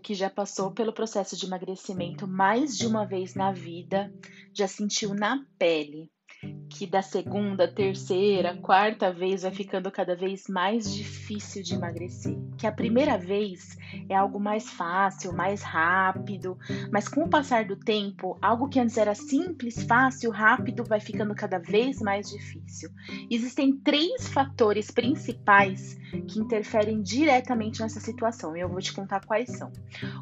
que já passou pelo processo de emagrecimento mais de uma vez na vida já sentiu na pele que da segunda, terceira, quarta vez vai ficando cada vez mais difícil de emagrecer. Que a primeira vez é algo mais fácil, mais rápido, mas com o passar do tempo, algo que antes era simples, fácil, rápido, vai ficando cada vez mais difícil. Existem três fatores principais que interferem diretamente nessa situação e eu vou te contar quais são.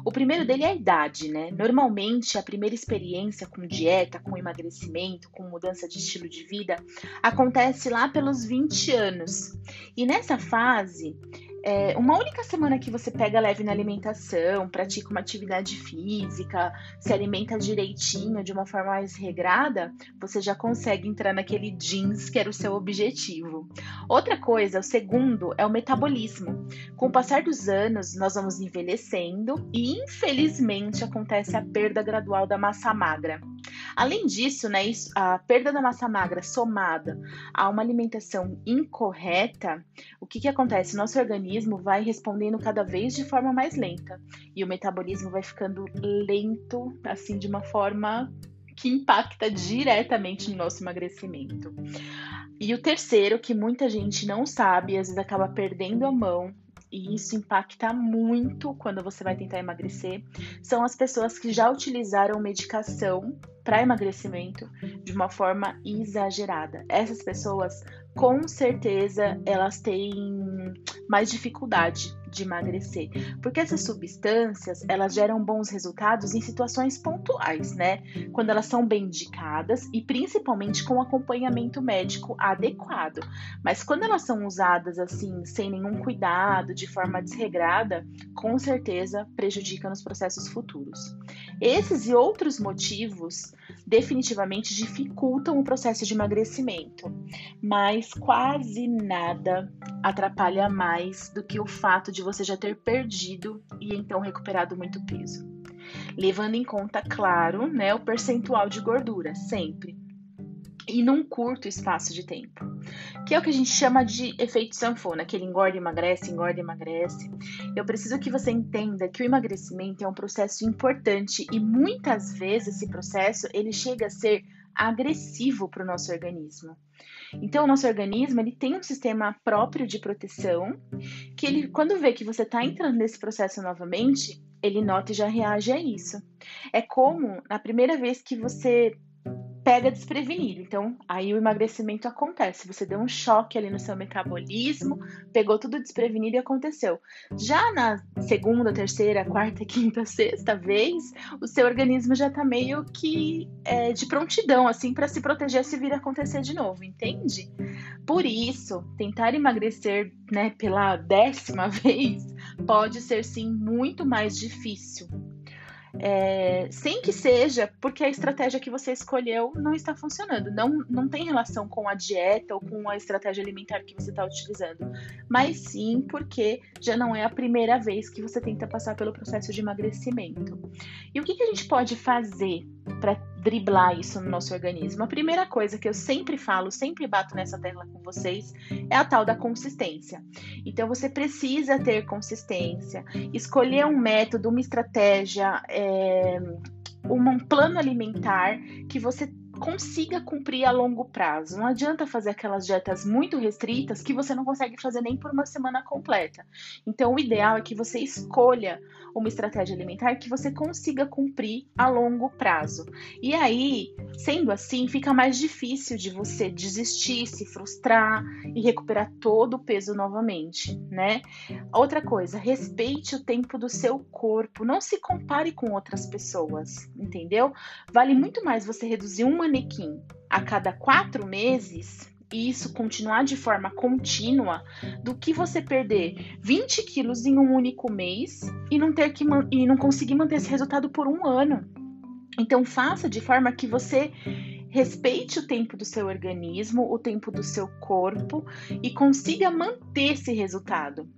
O primeiro dele é a idade, né? Normalmente, a primeira experiência com dieta, com emagrecimento, com mudança de estilo de vida acontece lá pelos 20 anos. E nessa fase, é, uma única semana que você pega leve na alimentação, pratica uma atividade física, se alimenta direitinho, de uma forma mais regrada, você já consegue entrar naquele jeans que era o seu objetivo. Outra coisa, o segundo, é o metabolismo. Com o passar dos anos, nós vamos envelhecendo e, infelizmente, acontece a perda gradual da massa magra. Além disso, né, a perda da massa magra somada a uma alimentação incorreta, o que, que acontece? Nosso organismo vai respondendo cada vez de forma mais lenta e o metabolismo vai ficando lento, assim, de uma forma que impacta diretamente no nosso emagrecimento. E o terceiro, que muita gente não sabe, às vezes acaba perdendo a mão, e isso impacta muito quando você vai tentar emagrecer, são as pessoas que já utilizaram medicação para emagrecimento de uma forma exagerada. Essas pessoas, com certeza, elas têm mais dificuldade de emagrecer, porque essas substâncias elas geram bons resultados em situações pontuais, né? Quando elas são bem indicadas e principalmente com acompanhamento médico adequado. Mas quando elas são usadas assim, sem nenhum cuidado, de forma desregrada, com certeza prejudica nos processos futuros. Esses e outros motivos definitivamente dificultam o processo de emagrecimento, mas quase nada atrapalha mais do que o fato de você já ter perdido e então recuperado muito peso. Levando em conta, claro, né, o percentual de gordura, sempre. E num curto espaço de tempo. Que é o que a gente chama de efeito sanfona, que ele engorda e emagrece, engorda e emagrece. Eu preciso que você entenda que o emagrecimento é um processo importante e muitas vezes esse processo ele chega a ser agressivo para o nosso organismo. Então, o nosso organismo ele tem um sistema próprio de proteção que ele, quando vê que você está entrando nesse processo novamente, ele nota e já reage a isso. É como na primeira vez que você pega desprevenido. Então, aí o emagrecimento acontece. Você deu um choque ali no seu metabolismo, pegou tudo desprevenido e aconteceu. Já na segunda, terceira, quarta, quinta, sexta vez, o seu organismo já tá meio que é, de prontidão, assim, para se proteger se vir acontecer de novo, entende? Por isso, tentar emagrecer, né, pela décima vez pode ser sim muito mais difícil é, sem que seja porque a estratégia que você escolheu não está funcionando. Não, não tem relação com a dieta ou com a estratégia alimentar que você está utilizando, mas sim porque já não é a primeira vez que você tenta passar pelo processo de emagrecimento. E o que, que a gente pode fazer para driblar isso no nosso organismo? A primeira coisa que eu sempre falo, sempre bato nessa tecla com vocês, é a tal da consistência. Então você precisa ter consistência, escolher um método, uma estratégia, é, um plano alimentar que você consiga cumprir a longo prazo. Não adianta fazer aquelas dietas muito restritas que você não consegue fazer nem por uma semana completa. Então, o ideal é que você escolha uma estratégia alimentar que você consiga cumprir a longo prazo. E aí, sendo assim, fica mais difícil de você desistir, se frustrar e recuperar todo o peso novamente, né? Outra coisa, respeite o tempo do seu corpo, não se compare com outras pessoas, entendeu? Vale muito mais você reduzir um manequim a cada quatro meses e isso continuar de forma contínua do que você perder 20 quilos em um único mês e não ter que e não conseguir manter esse resultado por um ano. Então faça de forma que você respeite o tempo do seu organismo, o tempo do seu corpo e consiga manter esse resultado.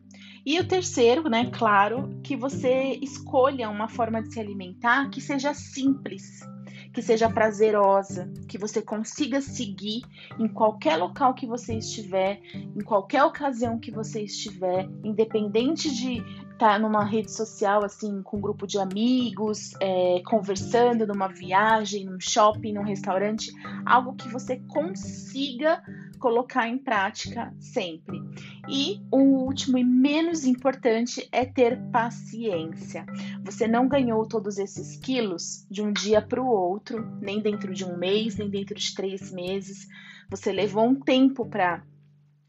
E o terceiro, né, claro, que você escolha uma forma de se alimentar que seja simples, que seja prazerosa, que você consiga seguir em qualquer local que você estiver, em qualquer ocasião que você estiver, independente de tá numa rede social, assim, com um grupo de amigos, é, conversando numa viagem, num shopping, num restaurante, algo que você consiga colocar em prática sempre. E o último e menos importante é ter paciência. Você não ganhou todos esses quilos de um dia para o outro, nem dentro de um mês, nem dentro de três meses. Você levou um tempo para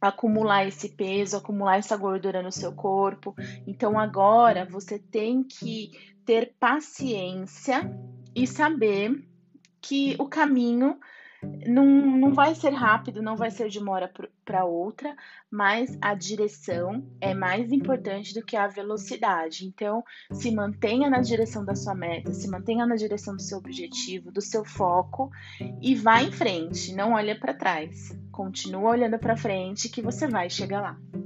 acumular esse peso, acumular essa gordura no seu corpo. Então agora você tem que ter paciência e saber que o caminho não, não vai ser rápido, não vai ser de uma hora para outra, mas a direção é mais importante do que a velocidade. Então, se mantenha na direção da sua meta, se mantenha na direção do seu objetivo, do seu foco e vá em frente, não olha para trás. Continua olhando para frente que você vai chegar lá.